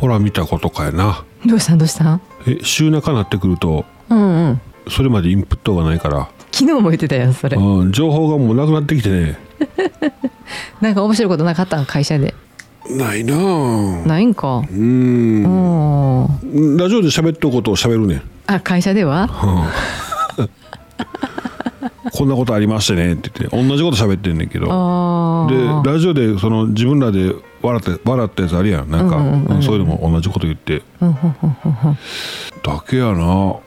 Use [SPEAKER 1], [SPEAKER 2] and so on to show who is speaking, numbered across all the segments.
[SPEAKER 1] ほら見たことかやな。
[SPEAKER 2] どうした？んどうした？ん
[SPEAKER 1] え週中なってくると
[SPEAKER 2] うんうん。
[SPEAKER 1] それまでインプットがないから、
[SPEAKER 2] 昨日も言ってたやんそれ。
[SPEAKER 1] うん、情報がもうなくなってきてね。
[SPEAKER 2] なんか面白いことなかったん？会社で。
[SPEAKER 1] ないなあ。
[SPEAKER 2] ないんか？
[SPEAKER 1] う
[SPEAKER 2] うんん
[SPEAKER 1] ラジオで喋っとくことを喋るねん。
[SPEAKER 2] あ会社では？
[SPEAKER 1] こんなことありましてねって言って同じこと喋ってんねんけど。
[SPEAKER 2] あ
[SPEAKER 1] で
[SPEAKER 2] あ
[SPEAKER 1] ラジオでその自分らで笑って笑ったやつあるやん。なんか、
[SPEAKER 2] うんうんうん
[SPEAKER 1] そういうのも同じこと言って。
[SPEAKER 2] うんうんうんうんうん
[SPEAKER 1] だけやな。
[SPEAKER 2] あ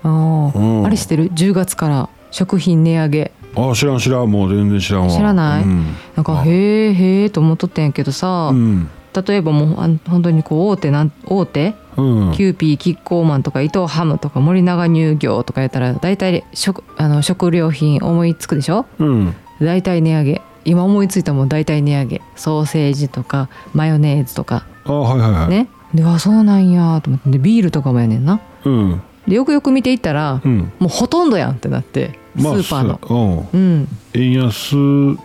[SPEAKER 2] ー。
[SPEAKER 1] うん。
[SPEAKER 2] あれ知ってる？10月から食品値上げ。
[SPEAKER 1] あ知らん知らん。もう全然知らんわ。
[SPEAKER 2] 知らない？
[SPEAKER 1] うん。
[SPEAKER 2] なんか
[SPEAKER 1] あ。
[SPEAKER 2] へえへえと思っとったんやけどさ、
[SPEAKER 1] うん。
[SPEAKER 2] 例えばもうあん本当にこう大手なん大手、
[SPEAKER 1] うん。
[SPEAKER 2] キューピーキッコーマンとか伊藤ハムとか森永乳業とかやったら大体食あの食料品思いつくでしょ？
[SPEAKER 1] うん。
[SPEAKER 2] 大体値上げ今思いついたもん大体値上げ。ソーセージとかマヨネーズとか。
[SPEAKER 1] あはいはいはい、
[SPEAKER 2] ね。であそうなんやと思って。でビールとかもやねんな。
[SPEAKER 1] うん。
[SPEAKER 2] でよくよく見ていったら、
[SPEAKER 1] うん。
[SPEAKER 2] もうほとんどやんってなって。ス
[SPEAKER 1] まあ
[SPEAKER 2] ーパーの、
[SPEAKER 1] そううん。
[SPEAKER 2] うん。
[SPEAKER 1] 円安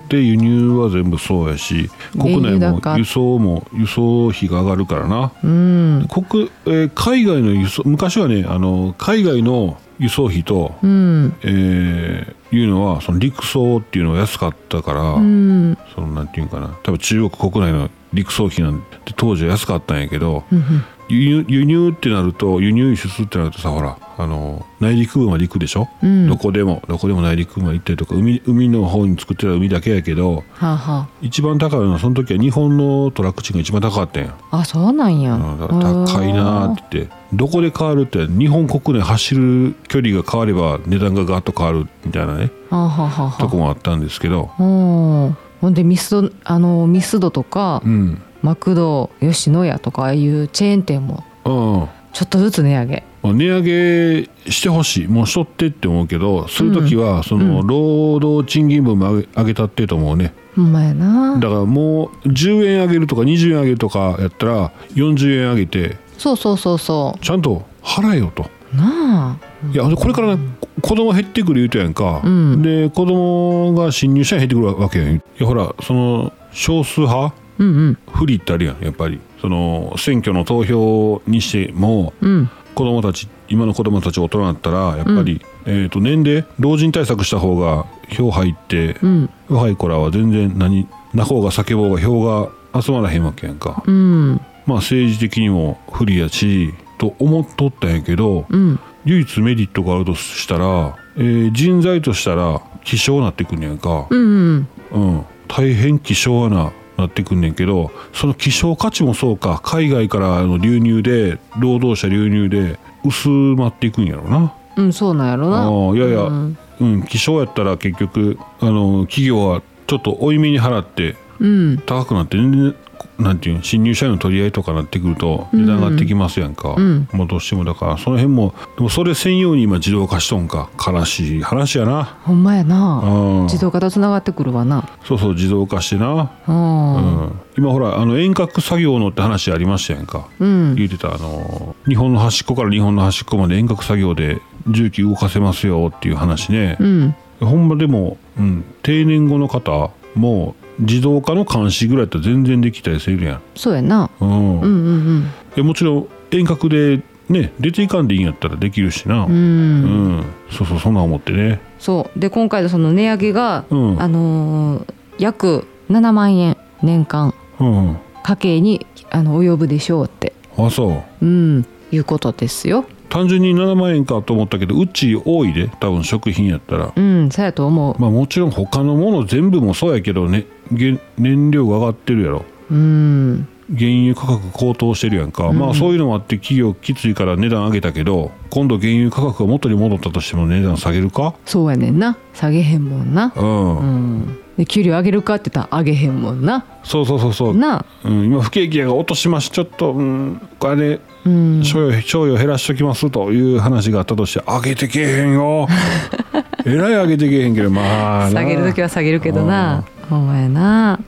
[SPEAKER 1] で輸入は全部そうやし国内も輸送も輸送費が上がるからな。
[SPEAKER 2] うん。
[SPEAKER 1] 国、えー海外の輸送昔はねあの海外の輸送費と、
[SPEAKER 2] うん。
[SPEAKER 1] えーいうのはその陸送っていうのが安かったから、
[SPEAKER 2] うん。
[SPEAKER 1] そのなんていうかな。多分中国国内の陸送費なんて当時は安かったんやけど、
[SPEAKER 2] うん
[SPEAKER 1] 輸入輸入ってなると輸入輸出ってなるとさほらあの内陸部は陸でしょ、
[SPEAKER 2] うん。
[SPEAKER 1] どこでもどこでも内陸まで行ったりとか海海の方に作ってた海だけやけど
[SPEAKER 2] はあは
[SPEAKER 1] 一番高いのはその時は日本のトラック賃が一番高かったんや、
[SPEAKER 2] ああそうなんや、
[SPEAKER 1] うん、高いなーって言ってどこで変わるって日本国内走る距離が変われば値段がガッと変わるみたいなね
[SPEAKER 2] はあは
[SPEAKER 1] とこもあったんですけど。
[SPEAKER 2] うん。ほんでミスドあのミスドとか、
[SPEAKER 1] うん
[SPEAKER 2] マクド吉野家とかああいうチェーン店も
[SPEAKER 1] うん。
[SPEAKER 2] ちょっとずつ値上げ。
[SPEAKER 1] まあ値上げしてほしい。もうしとってって思うけどする時はその労働賃金分も上げ上げたってと思うね。
[SPEAKER 2] ほんまやな。
[SPEAKER 1] だからもう10円上げるとか20円上げるとかやったら40円上げて
[SPEAKER 2] そうそうそうそ
[SPEAKER 1] ちゃんと払えよと。
[SPEAKER 2] うなあ。
[SPEAKER 1] いやこれからね子供減ってくる言うとやんか、
[SPEAKER 2] うん。
[SPEAKER 1] で子供が新入社員減ってくるわけやん。いやほらその少数派
[SPEAKER 2] うんうん。
[SPEAKER 1] 不利ってあるやんやっぱり。その選挙の投票にしても
[SPEAKER 2] うん。
[SPEAKER 1] 子供たち今の子供たち大人だったらやっぱり、えー、と年齢老人対策した方が票入って、
[SPEAKER 2] うん。
[SPEAKER 1] 若い子らは全然何な方が叫ぼうが票が集まらへんわけやんか、
[SPEAKER 2] うん。
[SPEAKER 1] まあ政治的にも不利やしと思っとったんやけど、
[SPEAKER 2] うん。
[SPEAKER 1] 唯一メリットがあるとしたら、えー人材としたら希少なってくんねやんか、
[SPEAKER 2] うんうん
[SPEAKER 1] うん、大変希少ななってくんねんけどその希少価値もそうか海外からの流入で労働者流入で薄まっていくんやろな。
[SPEAKER 2] うんそうなんやろな。
[SPEAKER 1] ああいやいや、
[SPEAKER 2] う
[SPEAKER 1] うんん希少やったら結局あの企業はちょっと負い目に払って
[SPEAKER 2] うん。
[SPEAKER 1] 高くなって全然なんていうの新入社員の取り合いとかなってくると値段上がってきますやんか、
[SPEAKER 2] うん。
[SPEAKER 1] もうどうしてもだからその辺もでもそれ専用に今自動化しとんか。悲しい話やな。
[SPEAKER 2] ほんまやな。
[SPEAKER 1] うん。
[SPEAKER 2] 自動化とつながってくるわな。
[SPEAKER 1] そうそう自動化してな、
[SPEAKER 2] う
[SPEAKER 1] うんん、今ほらあの遠隔作業のって話ありましたやんか、
[SPEAKER 2] うん。
[SPEAKER 1] 言うてたあの日本の端っこから日本の端っこまで遠隔作業で重機動かせますよっていう話ね、
[SPEAKER 2] うん。
[SPEAKER 1] ほんまでも、うん、定年後の方も自動化の監視ぐらいだったら全然できたりするやん、
[SPEAKER 2] そうやな。
[SPEAKER 1] うん。
[SPEAKER 2] うんうん
[SPEAKER 1] いやもちろん遠隔でね出ていかんでいいんやったらできるしな。
[SPEAKER 2] うん。う
[SPEAKER 1] うん。ん、そうそうそんなん思ってね。
[SPEAKER 2] そう。で今回のその値上げが、
[SPEAKER 1] うん。
[SPEAKER 2] あのー約7万円年間。
[SPEAKER 1] うん
[SPEAKER 2] 家計にあの及ぶでしょうって。
[SPEAKER 1] あそう。
[SPEAKER 2] うん。いうことですよ。
[SPEAKER 1] 単純に7万円かと思ったけどうち多いで多分食品やったら。
[SPEAKER 2] うんそうやと思う。
[SPEAKER 1] まあもちろん他のもの全部もそうやけどね。げ燃料が上がってるやろ。
[SPEAKER 2] うん
[SPEAKER 1] 原油価格高騰してるやんか、まあそういうのもあって企業きついから値段上げたけど今度原油価格が元に戻ったとしても値段下げるか？
[SPEAKER 2] そうやねんな。下げへんもんな。
[SPEAKER 1] うん、
[SPEAKER 2] うん。で給料上げるかって言ったら上げへんもんな。
[SPEAKER 1] そうそうそうそう、
[SPEAKER 2] な。
[SPEAKER 1] うん、今不景気やが落としますちょっと、うん、これで
[SPEAKER 2] うん。
[SPEAKER 1] 賞与賞与減らしときますという話があったとして上げてけえへんよ。えらい上げてけえへんけどまあな。
[SPEAKER 2] 下げる時は下げるけどなほんまやな。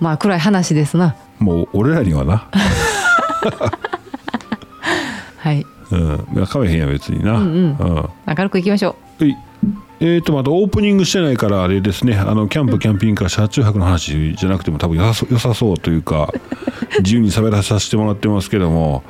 [SPEAKER 2] まあ暗い話ですな。
[SPEAKER 1] もう俺らにはな。
[SPEAKER 2] はい。
[SPEAKER 1] うん。買えへんや別にな、
[SPEAKER 2] うんうん。
[SPEAKER 1] うん。
[SPEAKER 2] 明るくいきましょ
[SPEAKER 1] はい。えーとまたオープニングしてないからあれですね。あのキャンプキャンピングカー車中泊の話じゃなくても多分良さそう良さそうというか 自由に喋らさせてもらってますけども。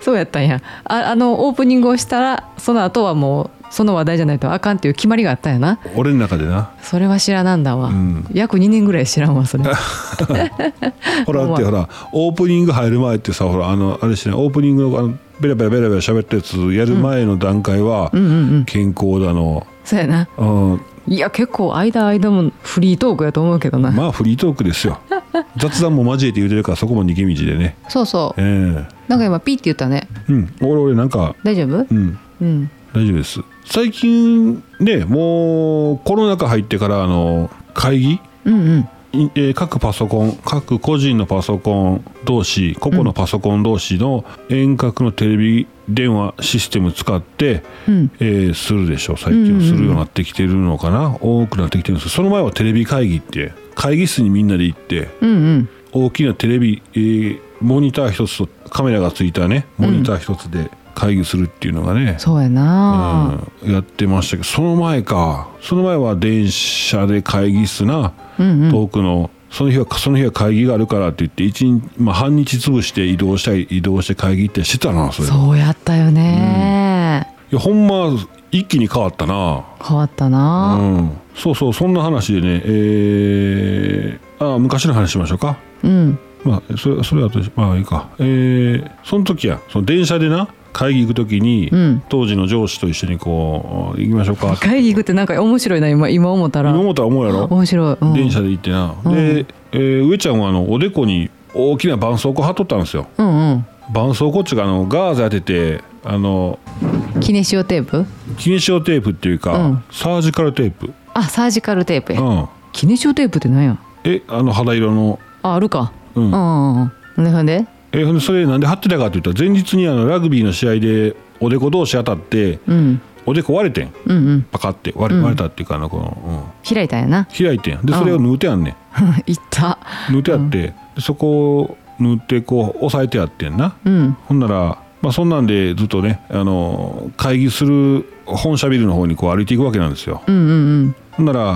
[SPEAKER 2] そうやったんや。ああのオープニングをしたらその後はもうその話題じゃないとあかんっていう決まりがあったんやな。
[SPEAKER 1] 俺の中でな。
[SPEAKER 2] それは知らなんだわ、
[SPEAKER 1] ん。
[SPEAKER 2] 約2年ぐらい知らんわそれ。
[SPEAKER 1] ほらってほらオープニング入る前ってさほらあのあれしねオープニングのあのベラベラベラベラ喋ったやつやる前の段階は
[SPEAKER 2] うん
[SPEAKER 1] 健康だの、
[SPEAKER 2] そうやな。
[SPEAKER 1] うん、
[SPEAKER 2] いや結構間間もフリートークやと思うけどな、
[SPEAKER 1] まあフリートークですよ。雑談も交えて言うてるからそこも逃げ道でね。
[SPEAKER 2] そうそう。
[SPEAKER 1] ええ。
[SPEAKER 2] なんか今ピーって言ったね。
[SPEAKER 1] うん。俺俺なんか
[SPEAKER 2] 大丈夫？
[SPEAKER 1] うん。
[SPEAKER 2] うん
[SPEAKER 1] 大丈夫です。最近ねもうコロナ禍入ってからあの会議？
[SPEAKER 2] うんうん。
[SPEAKER 1] いえー各パソコン各個人のパソコン同士個々のパソコン同士の遠隔のテレビ電話システム使って、
[SPEAKER 2] うん。
[SPEAKER 1] えーするでしょう。最近はするようになってきてるのかな、多くなってきてるんですその前はテレビ会議って会議室にみんなで行って
[SPEAKER 2] うんうん。
[SPEAKER 1] 大きなテレビ、えーモニター一つとカメラがついたねモニター一つで会議するっていうのがね、
[SPEAKER 2] そうやな、
[SPEAKER 1] うん。やってましたけどその前か。その前は電車で会議室な、
[SPEAKER 2] うんうん。
[SPEAKER 1] 遠くの。その日はその日は会議があるからって言って一日、まあ、半日潰して移動したい移動して会議行ってしてたなそれ。い
[SPEAKER 2] そうやったよね、
[SPEAKER 1] やほんま一気に変わったな。
[SPEAKER 2] 変わった
[SPEAKER 1] う
[SPEAKER 2] な、
[SPEAKER 1] ん。そうそうそんな話でねえー、あ昔の話しましょうか。
[SPEAKER 2] うん。
[SPEAKER 1] まあそれそれはとまあいいか。えー、その時やその電車でな会議行く時に、
[SPEAKER 2] うん。
[SPEAKER 1] 当時の上司と一緒にこう行きましょうか。
[SPEAKER 2] 会議行くってなんか面白いな今今思ったら。
[SPEAKER 1] 今思ったら思うやろ？
[SPEAKER 2] 面白い、うん、
[SPEAKER 1] 電車で行ってな、
[SPEAKER 2] うん。
[SPEAKER 1] で、えー上ちゃんはあのおでこに大きな絆創膏貼っとったんですよ。
[SPEAKER 2] うんうん。
[SPEAKER 1] 絆創膏っちゅうかあのガーゼ当ててあの
[SPEAKER 2] キネシオテープ？
[SPEAKER 1] キネシオテープっていうか、
[SPEAKER 2] うん。
[SPEAKER 1] サージカルテープ、
[SPEAKER 2] あサージカルテープ。や、
[SPEAKER 1] うん、
[SPEAKER 2] キネシオテープって何や？
[SPEAKER 1] えあの肌色の。
[SPEAKER 2] ああるか。
[SPEAKER 1] うん。
[SPEAKER 2] うんうんうんで？
[SPEAKER 1] えほんでそれなんで貼ってたかって言ったら前日にあのラグビーの試合でおでこ同士当たって
[SPEAKER 2] うん。
[SPEAKER 1] おでこ割れてん。
[SPEAKER 2] うんうん。
[SPEAKER 1] パカって割れ,、
[SPEAKER 2] うん。
[SPEAKER 1] 割れたっていうかあのこの、
[SPEAKER 2] 開いたんやな。
[SPEAKER 1] うん、開いてん。でそれを縫うてやんねん。
[SPEAKER 2] いった。
[SPEAKER 1] 縫うてやって、でそこを縫ってこう押さえてやってんな。
[SPEAKER 2] うん。
[SPEAKER 1] ほんなら、まあ、そんなんでずっとねあの会議する本社ビルの方にこう歩いていくわけなんですよ。
[SPEAKER 2] うんうん
[SPEAKER 1] ほんなら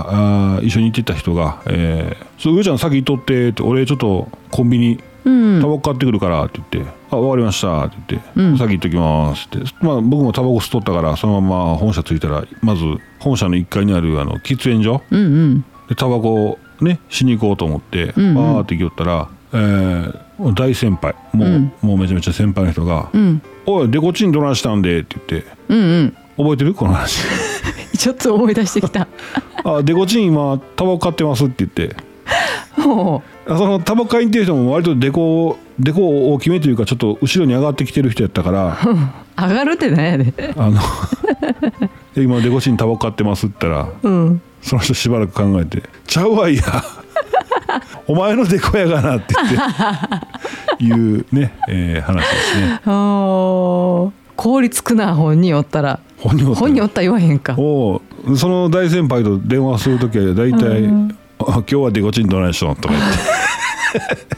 [SPEAKER 1] あー一緒に行ってた人が「えー、そう上ちゃん先行っとって」って「俺ちょっとコンビニ
[SPEAKER 2] うんうん
[SPEAKER 1] タバコ買ってくるから」って言って「あ終わりました」って言って「
[SPEAKER 2] うん。
[SPEAKER 1] 先行っときます」って、まあ、僕もタバコ吸っとったからそのまま本社着いたらまず本社の1階にあるあの喫煙所
[SPEAKER 2] うんうん。
[SPEAKER 1] でタバコねしに行こうと思って
[SPEAKER 2] うんうん。
[SPEAKER 1] バーって行きよったら、えー大先輩もう,、
[SPEAKER 2] うん。
[SPEAKER 1] もうめちゃめちゃ先輩の人が「
[SPEAKER 2] うん。
[SPEAKER 1] おいデコチンどないしたんで」って言って。
[SPEAKER 2] うんうん。
[SPEAKER 1] 覚えてる？この話。
[SPEAKER 2] ちょっと思い出してきた。
[SPEAKER 1] あデコチン今タバコ買ってますって言って。
[SPEAKER 2] も
[SPEAKER 1] あそのタバコ買いに行ってる人も割とデコデコ大きめというかちょっと後ろに上がってきてる人やったから。
[SPEAKER 2] う 上がるってなんやで
[SPEAKER 1] あの で今デコチンタバコ買ってますって言ったら
[SPEAKER 2] うん。
[SPEAKER 1] その人しばらく考えて「ちゃうわいや。お前のデコやがな」って言っていうね、えー話ですね。
[SPEAKER 2] 効率くな本人おったら。
[SPEAKER 1] 本人おった
[SPEAKER 2] ら言わへんか。
[SPEAKER 1] おうその大先輩と電話する時は大体
[SPEAKER 2] うん「
[SPEAKER 1] あ今日はデコチンどないしょ」とか。言って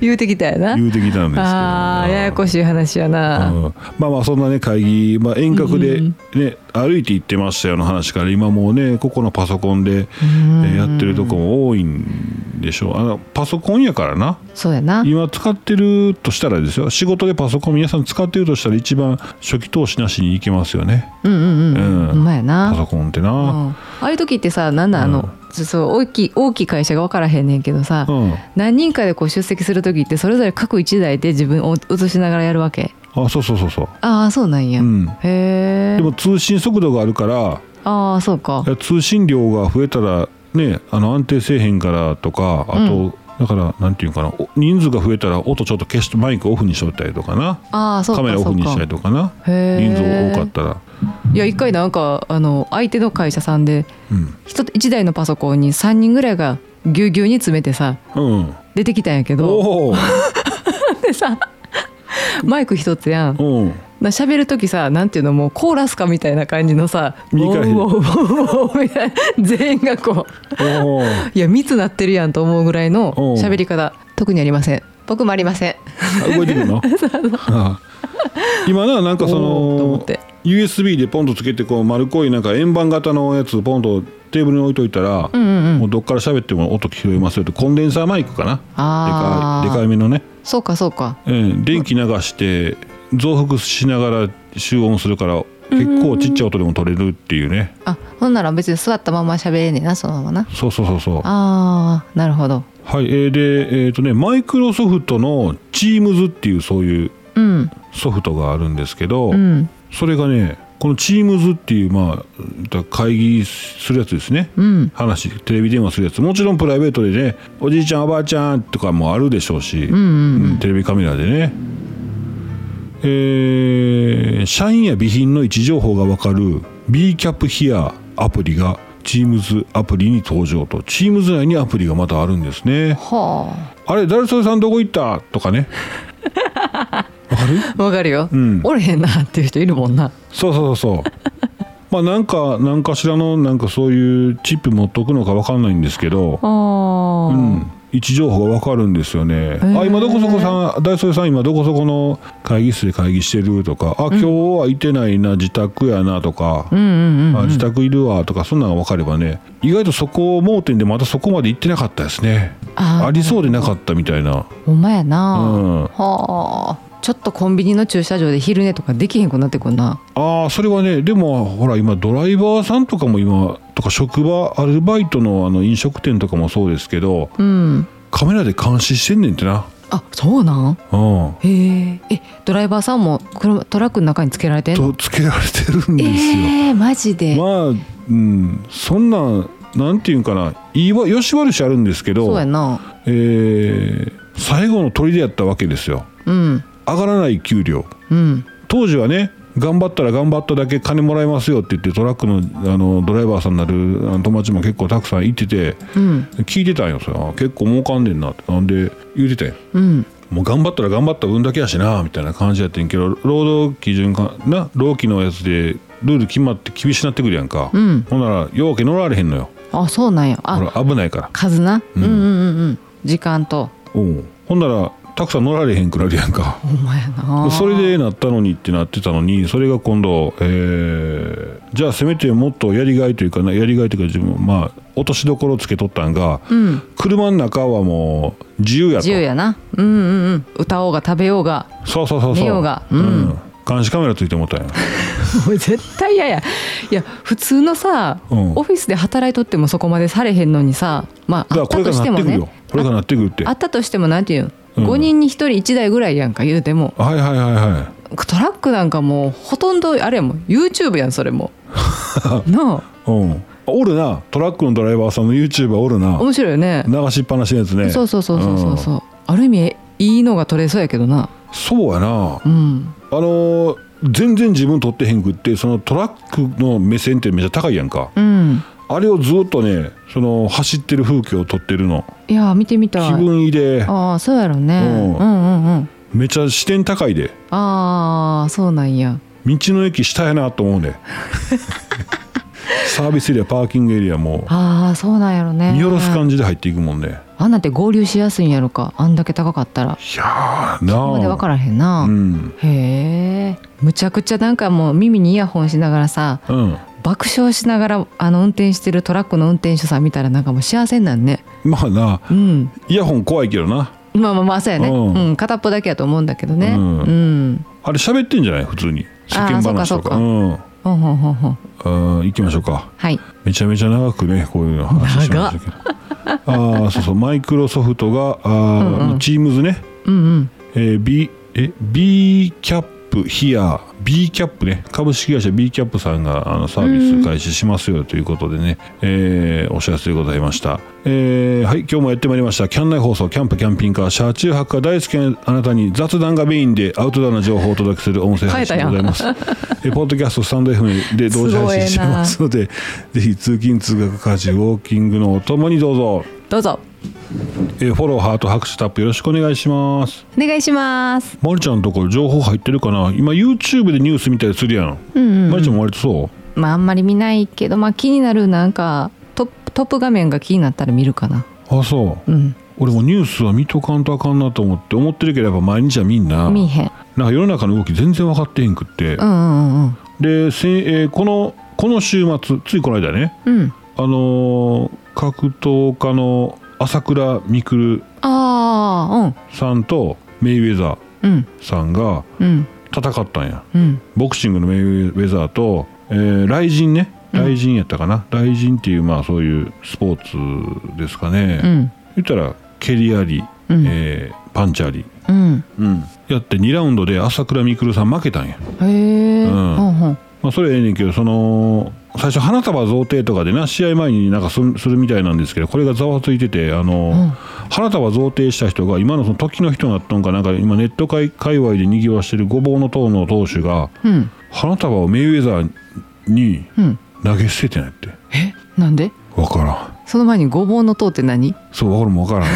[SPEAKER 2] 言うてきたやな。
[SPEAKER 1] 言うてきたんですけど
[SPEAKER 2] あーややこしい話やな、
[SPEAKER 1] うん。まあまあそんなね会議、まあ、遠隔で、
[SPEAKER 2] うん。
[SPEAKER 1] ね歩いて行ってましたよの話から今もうね個々のパソコンで、えーやってるとこも多いんでしょう。あのパソコンやからな。
[SPEAKER 2] そうやな。
[SPEAKER 1] 今使ってるとしたらですよ。仕事でパソコン皆さん使ってるとしたら一番初期投資なしにいけますよね。
[SPEAKER 2] うんうんうん、
[SPEAKER 1] うん。
[SPEAKER 2] まやな。
[SPEAKER 1] パソコンってな、
[SPEAKER 2] うん。ああいう時ってさなんだあの、そう大きい大きい会社が分からへんねんけどさ、
[SPEAKER 1] うん。
[SPEAKER 2] 何人かでこう出席する時ってそれぞれ各一台で自分を映しながらやるわけ
[SPEAKER 1] あそうそうそうそう、
[SPEAKER 2] ああそうなんや、
[SPEAKER 1] うん、
[SPEAKER 2] へえ
[SPEAKER 1] でも通信速度があるから
[SPEAKER 2] ああそうか。
[SPEAKER 1] 通信量が増えたらねあの安定せえへんからとかあと、だからなんていうかなお人数が増えたら音ちょっと消してマイクオフにしとったりとかな。
[SPEAKER 2] ああそうか
[SPEAKER 1] カメラオフにしたりとかな。
[SPEAKER 2] へ
[SPEAKER 1] 人数
[SPEAKER 2] え
[SPEAKER 1] 多かったら、
[SPEAKER 2] いや一回なんかあの相手の会社さんで
[SPEAKER 1] うん。
[SPEAKER 2] 一一台のパソコンに3人ぐらいがぎゅうぎゅうに詰めてさ
[SPEAKER 1] うん、
[SPEAKER 2] 出てきたんやけど。でさ マイク一つやん。
[SPEAKER 1] うん、
[SPEAKER 2] な喋る時さなんていうのもうコーラスかみたいな感じのさ「ウォーウォーウォーウォーみたいな 全員がこういや密なってるやんと思うぐらいの喋り方特にありません。僕もありません。
[SPEAKER 1] あ動いてくるの？あ今ななんかその USB でポンとつけてこう丸っこいなんか円盤型のやつポンとテーブルに置いといたら、
[SPEAKER 2] うんうんうん。
[SPEAKER 1] もうどっから喋っても音拾えますよってコンデンサーマイクかな。
[SPEAKER 2] あー。
[SPEAKER 1] でかいでかいめのね、
[SPEAKER 2] そうかそうか。
[SPEAKER 1] うん、電気流して増幅しながら集音するから結構ちっちゃい音でも取れるっていうね。
[SPEAKER 2] あほんなら別に座ったまま喋れんねんなそのままな。
[SPEAKER 1] そうそうそうそう。
[SPEAKER 2] あーなるほど。
[SPEAKER 1] はい、えーでえっ、とねマイクロソフトの Teams っていうそういう
[SPEAKER 2] うん。
[SPEAKER 1] ソフトがあるんですけど、
[SPEAKER 2] うん。
[SPEAKER 1] それがねこの Teams っていうまあ会議するやつですね、
[SPEAKER 2] うん。
[SPEAKER 1] 話テレビ電話するやつ。もちろんプライベートでねおじいちゃんおばあちゃんとかもあるでしょうし、
[SPEAKER 2] うんうん
[SPEAKER 1] うん。テレビカメラでね。えー社員や備品の位置情報が分かる b キャップヒアアプリが Teams アプリに登場と。Teams 内にアプリがまたあるんですね。
[SPEAKER 2] は
[SPEAKER 1] あれ誰それさんどこ行った？とかね わかる
[SPEAKER 2] よ、
[SPEAKER 1] うん。
[SPEAKER 2] おれへんなっていう人いるもんな。
[SPEAKER 1] そうそうそうそう。まあなんか何かしらのなんかそういうチップ持っとくのか分かんないんですけどうん、位置情報が分かるんですよね。
[SPEAKER 2] ー。
[SPEAKER 1] あ今どこそこさん大輔さん今どこそこの会議室で会議してるとかあ今日はいてないな自宅やなとか、
[SPEAKER 2] うんうんうん
[SPEAKER 1] あ自宅いるわとかそんなのが分かればね意外とそこ盲点でまたそこまで行ってなかったですね。
[SPEAKER 2] あ
[SPEAKER 1] りそうでなかったみたいな。
[SPEAKER 2] ほんまやな、
[SPEAKER 1] うん。
[SPEAKER 2] はあちょっとコンビニの駐車場で昼寝とかできへんくなってくんな。
[SPEAKER 1] ああそれはねでもほら今ドライバーさんとかも今とか職場アルバイトのあの飲食店とかもそうですけど
[SPEAKER 2] うん。
[SPEAKER 1] カメラで監視してんねんってな。
[SPEAKER 2] あそうなん？
[SPEAKER 1] うん。
[SPEAKER 2] へええドライバーさんも車トラックの中につけられてんの？
[SPEAKER 1] とつけられてるんですよ。
[SPEAKER 2] えー、マジで、
[SPEAKER 1] まあ、うん、そんななんていうんかな。いいわよし悪しあるんですけど
[SPEAKER 2] そうやな。
[SPEAKER 1] えー最後の砦やったわけですよ。
[SPEAKER 2] うん
[SPEAKER 1] 上がらない給料。
[SPEAKER 2] うん。
[SPEAKER 1] 当時はね頑張ったら頑張っただけ金もらえますよって言ってトラックのあのドライバーさんになる友達も結構たくさんいてて
[SPEAKER 2] うん。
[SPEAKER 1] 聞いてたんよ。それあ結構儲かんねんなってなんで言うてたんよ。
[SPEAKER 2] うん。
[SPEAKER 1] もう頑張ったら頑張った分だけやしなみたいな感じやってんけど労働基準かな労基のやつでルール決まって厳しくなってくるやんか、
[SPEAKER 2] うん。
[SPEAKER 1] ほんならようけ乗られへんのよ。
[SPEAKER 2] あそうなんやあ
[SPEAKER 1] 危ないから。
[SPEAKER 2] 数な、うん、うんうんうん時間と。
[SPEAKER 1] ほんならたくさん乗られへんくなるやんか。
[SPEAKER 2] ほんまやな。
[SPEAKER 1] それでなったのにってなってたのにそれが今度、えーじゃあせめてもっとやりがいというかなやりがいというか自分まあ落としどころをつけとったんが、
[SPEAKER 2] うん。
[SPEAKER 1] 車の中はもう自由やと。
[SPEAKER 2] 自由やな。うんうんうん。歌おうが食べようが。
[SPEAKER 1] そうそうそうそう。
[SPEAKER 2] 寝ようが。うん。
[SPEAKER 1] 監視カメラついてもったんや。
[SPEAKER 2] も う絶対嫌や。いや普通のさ、
[SPEAKER 1] うん。
[SPEAKER 2] オフィスで働いとってもそこまでされへんのにさまああったとしても
[SPEAKER 1] なってくるよ。
[SPEAKER 2] ね
[SPEAKER 1] これがなってくるって。
[SPEAKER 2] あったとしてもなんていう？ん、
[SPEAKER 1] うん
[SPEAKER 2] 5人に1人1台ぐらいやんか言うても。
[SPEAKER 1] はいはいはいは
[SPEAKER 2] トラックなんかもうほとんどあれやもん。YouTube やんそれも。なあ。
[SPEAKER 1] いうん。おるな。トラックのドライバーさんの YouTuber おるな。
[SPEAKER 2] 面白いよね。
[SPEAKER 1] 流しっぱなしのやつね。
[SPEAKER 2] そうそうそうそうそうそう、
[SPEAKER 1] ん。
[SPEAKER 2] ある意味いいのが取れそうやけどな。
[SPEAKER 1] そうやな。
[SPEAKER 2] うん。
[SPEAKER 1] あのー全然自分撮ってへんくってそのトラックの目線ってめっちゃ高いやんか。
[SPEAKER 2] うん
[SPEAKER 1] あれをずっとねその走ってる風景を撮ってるの。
[SPEAKER 2] いや見てみたい。
[SPEAKER 1] 気分いいで。
[SPEAKER 2] ああそうやろね。
[SPEAKER 1] う
[SPEAKER 2] うんんうんうん。
[SPEAKER 1] めっちゃ視点高いで。
[SPEAKER 2] ああそうなんや。
[SPEAKER 1] 道の駅下やなと思うね。サービスエリアパーキングエリアも。
[SPEAKER 2] ああそうなんやろね。
[SPEAKER 1] 見下ろす感じで入っていくもんね。
[SPEAKER 2] あんなんて合流しやすいんやろか。あんだけ高かったら。
[SPEAKER 1] いやーな
[SPEAKER 2] そこまで分からへんな、
[SPEAKER 1] うん。
[SPEAKER 2] へえ。むちゃくちゃなんかもう耳にイヤホンしながらさ
[SPEAKER 1] うん
[SPEAKER 2] 爆笑しながらあの運転してるトラックの運転手さん見たらなんかもう幸せになんね。
[SPEAKER 1] まあな
[SPEAKER 2] うん。
[SPEAKER 1] イヤホン怖いけどな。
[SPEAKER 2] まあまあまあそうやね。
[SPEAKER 1] う
[SPEAKER 2] うん。ん、片っぽだけやと思うんだけどね。
[SPEAKER 1] う
[SPEAKER 2] うん。ん、うん、
[SPEAKER 1] あれ喋ってんじゃない？普通に。世間話とか。
[SPEAKER 2] そうかそうか。
[SPEAKER 1] うん。
[SPEAKER 2] ほんほんほんほん。
[SPEAKER 1] あー行きましょうか。
[SPEAKER 2] はい。
[SPEAKER 1] めちゃめちゃ長くねこういうの話しましたけど。ああそうそう。マイクロソフトがあー、
[SPEAKER 2] うんうん。
[SPEAKER 1] Teams ね、
[SPEAKER 2] うんうん。
[SPEAKER 1] えー、B え B キャップヒア B キャップね。株式会社 B キャップさんがあのサービス開始しますよということでね、えーお知らせでございました、えーはい今日もやってまいりました。キャン内放送キャンプキャンピングカー車中泊が大好きなあなたに雑談がメインでアウトドアな情報をお届けする音声配信でございます。えーポッドキャストスタンド FM で同時配信してますのでぜひ通勤通学家事ウォーキングのおともにどうぞ、
[SPEAKER 2] どうぞ。
[SPEAKER 1] えーフォローハート拍手タップよろしくお願いします。
[SPEAKER 2] お願いします。
[SPEAKER 1] まりちゃんのところ情報入ってるかな？今 YouTube でニュース見たりするやん、
[SPEAKER 2] うんうん、
[SPEAKER 1] まりちゃんも割とそう？
[SPEAKER 2] まああんまり見ないけどまあ気になるなんかトップトップ画面が気になったら見るかな。
[SPEAKER 1] あそう。
[SPEAKER 2] うん。
[SPEAKER 1] 俺もニュースは見とかんとあかんなと思って思ってるけどやっぱ毎日は見んな。
[SPEAKER 2] 見えへん。
[SPEAKER 1] なんか世の中の動き全然分かってへんくって、
[SPEAKER 2] うんうんうん
[SPEAKER 1] でせ、えーこのこの週末ついこの間ね。
[SPEAKER 2] うん
[SPEAKER 1] あのー格闘家の朝倉未来
[SPEAKER 2] あ
[SPEAKER 1] さんとメイウェザーさんが
[SPEAKER 2] うん。
[SPEAKER 1] 戦ったんや。
[SPEAKER 2] うん。
[SPEAKER 1] ボクシングのメイウェザーと、えー、ライジンね。ライジンやったかな、ライジンっていうまあそういうスポーツですかね、
[SPEAKER 2] うん。
[SPEAKER 1] 言ったら蹴りあり、
[SPEAKER 2] うん。
[SPEAKER 1] えーパンチあり、
[SPEAKER 2] うん。
[SPEAKER 1] やって2ラウンドで朝倉未来さん負けたんや、
[SPEAKER 2] へえ
[SPEAKER 1] うん。
[SPEAKER 2] うんうん。
[SPEAKER 1] まあ、それはええねんけどその最初花束贈呈とかでな試合前になんかすするみたいなんですけどこれがざわついててあの、
[SPEAKER 2] うん。
[SPEAKER 1] 花束贈呈した人が今のその時の人になったんかなんか今ネット界界隈でにぎわしてるごぼうの党の党首が
[SPEAKER 2] うん。
[SPEAKER 1] 花束をメイウェザーに
[SPEAKER 2] うん。
[SPEAKER 1] 投げ捨ててないって。
[SPEAKER 2] え？なんで？
[SPEAKER 1] 分からん。
[SPEAKER 2] その前にごぼうの塔って何？
[SPEAKER 1] そう分かるも分からん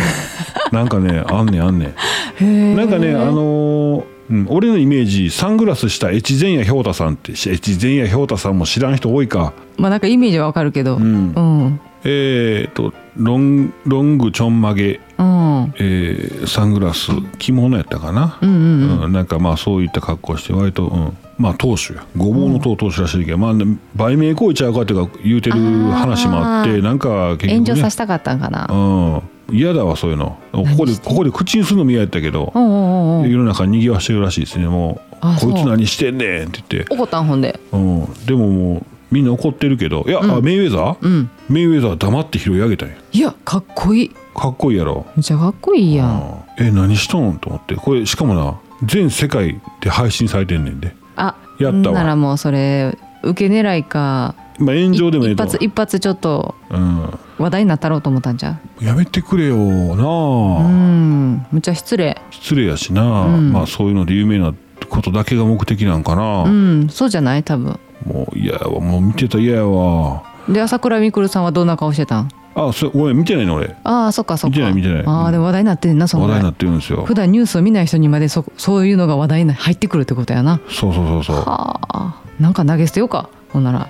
[SPEAKER 1] なんかねあんねんあんねん。なんかねあのーうん、俺のイメージサングラスした越前屋氷太さんって越前屋氷太さんも知らん人多いか。
[SPEAKER 2] まあなんかイメージはわかるけど。
[SPEAKER 1] う
[SPEAKER 2] うん。んうん。
[SPEAKER 1] えー、とロンロングちょんまげ、
[SPEAKER 2] うん。
[SPEAKER 1] えーサングラス着物やったかな、
[SPEAKER 2] うんうん
[SPEAKER 1] うん。なんかまあそういった格好して割と、うん、まあ当主や。ごぼうの党党首らしいけど、まあね、売名行為ちゃうかっていうか言うてる話もあってなんか結
[SPEAKER 2] 炎
[SPEAKER 1] 局ね。
[SPEAKER 2] 上させたかったんかな。
[SPEAKER 1] うん嫌だわそういうの。ここでここで口にするのも嫌やったけど世の中にぎわしてるらしいですねもう。
[SPEAKER 2] あ
[SPEAKER 1] こいつ何してんねんって言って、
[SPEAKER 2] 怒ったんほんで。
[SPEAKER 1] うん、でももうみんな怒ってるけどいや、あメイウェザー、
[SPEAKER 2] うん。
[SPEAKER 1] メイウェザー黙って拾い上げたんや。
[SPEAKER 2] いやかっこいい。
[SPEAKER 1] かっこいいやろ。
[SPEAKER 2] めっちゃかっこいいやん。
[SPEAKER 1] うんえ何しとんと思って。これしかもな全世界で配信されてんねんで、
[SPEAKER 2] あ
[SPEAKER 1] やったわ。
[SPEAKER 2] ならもうそれ受け狙いか。
[SPEAKER 1] まあ、炎上でもええと
[SPEAKER 2] 一発一発ちょっと。
[SPEAKER 1] うん、
[SPEAKER 2] 話題になったろうと思ったんじゃう？
[SPEAKER 1] やめてくれよな。あ、
[SPEAKER 2] うんむっちゃ失礼。
[SPEAKER 1] 失礼やしな、
[SPEAKER 2] うん。
[SPEAKER 1] まあそういうので有名なことだけが目的なんかな、
[SPEAKER 2] うんそうじゃない？多分。
[SPEAKER 1] もう嫌やわ。もう見てたら嫌やわ。
[SPEAKER 2] で朝倉未来さんはどんな顔してたん？
[SPEAKER 1] あそれごめん見てないの俺。
[SPEAKER 2] ああそっかそっか。
[SPEAKER 1] 見てない見てない。
[SPEAKER 2] ああでも話題になってんなその
[SPEAKER 1] 話題になってるんですよ。
[SPEAKER 2] 普段ニュースを見ない人にまでそそういうのが話題に入ってくるってことやな。
[SPEAKER 1] そうそうそうそう。
[SPEAKER 2] はあ。なんか投げ捨てようか。ほんなら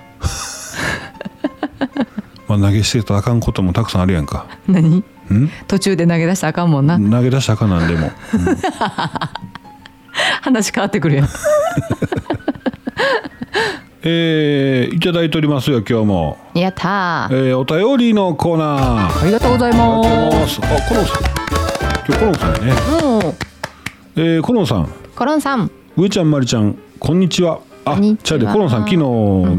[SPEAKER 1] まあ、投げ捨てたらあかんこともたくさんあるやんか。
[SPEAKER 2] 何？
[SPEAKER 1] ん？
[SPEAKER 2] 途中で投げ出したらあかんもんな、
[SPEAKER 1] 投げ出したらあかんなんでも、
[SPEAKER 2] 話変わってくるやん。
[SPEAKER 1] えー、いただいておりますよ今日も、
[SPEAKER 2] やったー。
[SPEAKER 1] えー、お便りのコーナー。
[SPEAKER 2] ありがとうございま
[SPEAKER 1] ます。あコロンさん。今日コロンさんやね。
[SPEAKER 2] すうん。
[SPEAKER 1] えー、コロンさん。
[SPEAKER 2] コロンさん。
[SPEAKER 1] 上ちゃんまりちゃんこんにちは。あちゃうでコロンさん昨日、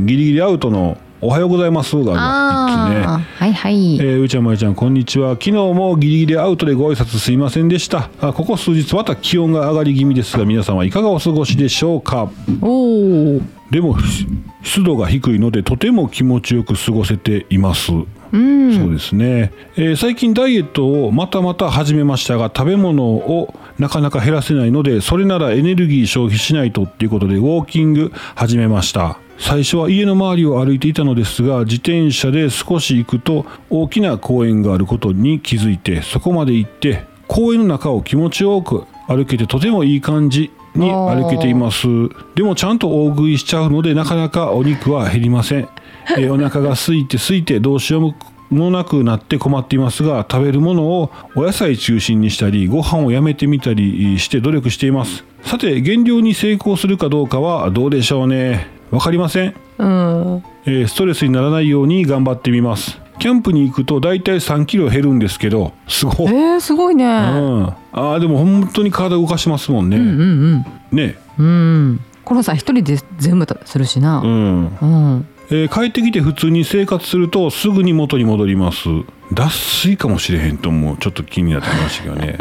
[SPEAKER 1] ギリギリアウトのおはようございます。がね。
[SPEAKER 2] はいはい、
[SPEAKER 1] えー、うーちゃんまりちゃんこんにちは。昨日もギリギリアウトでご挨拶すいませんでした。あここ数日また気温が上がり気味ですが皆さんはいかがお過ごしでしょうか？
[SPEAKER 2] おお
[SPEAKER 1] でもし湿度が低いのでとても気持ちよく過ごせています。
[SPEAKER 2] うん。
[SPEAKER 1] そうですね、えー最近ダイエットをまたまた始めましたが食べ物をなかなか減らせないのでそれならエネルギー消費しないとっていうことでウォーキング始めました最初は家の周りを歩いていたのですが自転車で少し行くと大きな公園があることに気づいてそこまで行って公園の中を気持ちよく歩けてとてもいい感じに歩けています。でもちゃんと大食いしちゃうのでなかなかお肉は減りません、えー お腹が空いて空いてどうしようもなくなって困っていますが食べるものをお野菜中心にしたりご飯をやめてみたりして努力しています。さて減量に成功するかどうかはどうでしょうねわかりません。
[SPEAKER 2] うん。
[SPEAKER 1] えーストレスにならないように頑張ってみます。キャンプに行くと大体3キロ減るんですけどすごい、
[SPEAKER 2] えー、すごいね。
[SPEAKER 1] うん、あーでも本当に体動かしますもんね、
[SPEAKER 2] うんうん
[SPEAKER 1] ね
[SPEAKER 2] うん。うん。コロンさん一人で全部するしな。
[SPEAKER 1] うん、
[SPEAKER 2] うん。
[SPEAKER 1] えー帰ってきて普通に生活するとすぐに元に戻ります。脱水かもしれへんと思う。ちょっと気になってきましたけどね、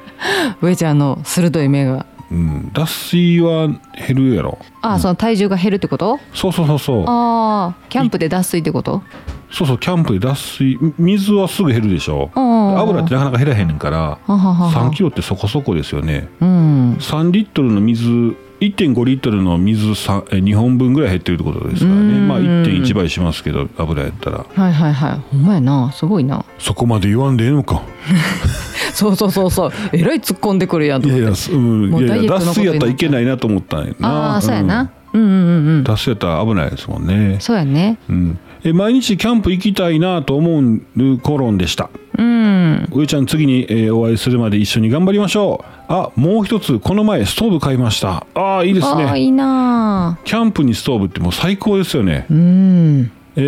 [SPEAKER 2] 上ちゃんの鋭い目が
[SPEAKER 1] うん、脱水は減るやろ。
[SPEAKER 2] あ、その体重が減るってこと？
[SPEAKER 1] そうそうそうそう。
[SPEAKER 2] ああキャンプで脱水ってこと？
[SPEAKER 1] そうそうキャンプで脱水。水はすぐ減るでしょ。
[SPEAKER 2] うん
[SPEAKER 1] 油ってなかなか減らへんから
[SPEAKER 2] はははは。
[SPEAKER 1] 3キロってそこそこですよね。
[SPEAKER 2] うん。
[SPEAKER 1] 3リットルの水1.5リットルの水さえ2本分ぐらい減ってるってことですからね。
[SPEAKER 2] うん。
[SPEAKER 1] まあ1.1倍しますけど油やったら。
[SPEAKER 2] はいはいはい。ほんまやな。すごいな。
[SPEAKER 1] そこまで言わんでええのか。
[SPEAKER 2] そうそうそうそう。えらい突っ込んでくるやんと
[SPEAKER 1] い
[SPEAKER 2] 思って。
[SPEAKER 1] やいやすうんいやいや脱水やったらいけないなと思ったんやな。
[SPEAKER 2] ああそうや
[SPEAKER 1] ん
[SPEAKER 2] な。うん。うんうんうん。
[SPEAKER 1] 脱水やったら危ないですもんね。
[SPEAKER 2] そうやね。
[SPEAKER 1] うん。え毎日キャンプ行きたいなと思うコロンでした。
[SPEAKER 2] うん。
[SPEAKER 1] 上ちゃん次に、えーお会いするまで一緒に頑張りましょう。あもう一つこの前ストーブ買いました。ああいいですね。
[SPEAKER 2] いいな
[SPEAKER 1] キャンプにストーブってもう最高ですよね。
[SPEAKER 2] うん。
[SPEAKER 1] え